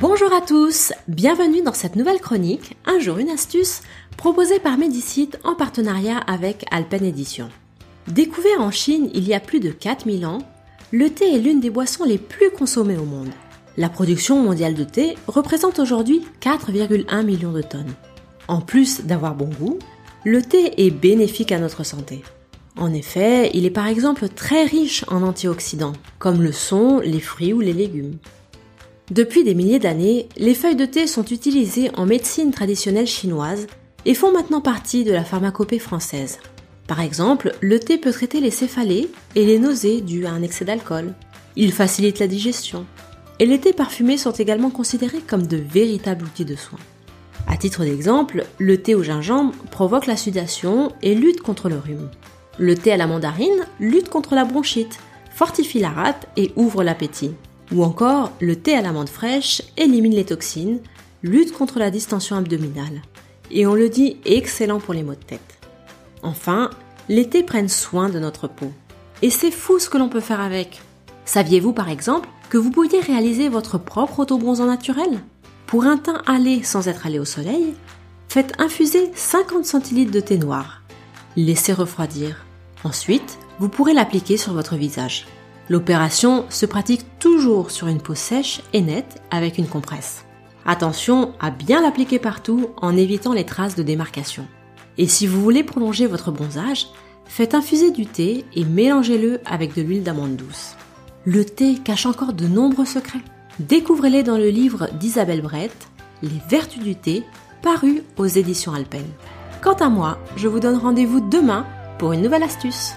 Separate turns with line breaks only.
Bonjour à tous, bienvenue dans cette nouvelle chronique, Un jour une astuce, proposée par Medicite en partenariat avec Alpen Edition. Découvert en Chine il y a plus de 4000 ans, le thé est l'une des boissons les plus consommées au monde. La production mondiale de thé représente aujourd'hui 4,1 millions de tonnes. En plus d'avoir bon goût, le thé est bénéfique à notre santé. En effet, il est par exemple très riche en antioxydants, comme le sont les fruits ou les légumes. Depuis des milliers d'années, les feuilles de thé sont utilisées en médecine traditionnelle chinoise et font maintenant partie de la pharmacopée française. Par exemple, le thé peut traiter les céphalées et les nausées dues à un excès d'alcool. Il facilite la digestion. Et les thés parfumés sont également considérés comme de véritables outils de soins. À titre d'exemple, le thé au gingembre provoque la sudation et lutte contre le rhume. Le thé à la mandarine lutte contre la bronchite, fortifie la rate et ouvre l'appétit. Ou encore, le thé à l'amande fraîche élimine les toxines, lutte contre la distension abdominale. Et on le dit excellent pour les maux de tête. Enfin, les thés prennent soin de notre peau. Et c'est fou ce que l'on peut faire avec. Saviez-vous par exemple que vous pouviez réaliser votre propre autobronzant naturel? Pour un teint allé sans être allé au soleil, faites infuser 50 centilitres de thé noir. Laissez refroidir. Ensuite, vous pourrez l'appliquer sur votre visage. L'opération se pratique toujours sur une peau sèche et nette avec une compresse. Attention à bien l'appliquer partout en évitant les traces de démarcation. Et si vous voulez prolonger votre bronzage, faites infuser du thé et mélangez-le avec de l'huile d'amande douce. Le thé cache encore de nombreux secrets. Découvrez-les dans le livre d'Isabelle Brett, Les vertus du thé, paru aux éditions Alpen. Quant à moi, je vous donne rendez-vous demain pour une nouvelle astuce.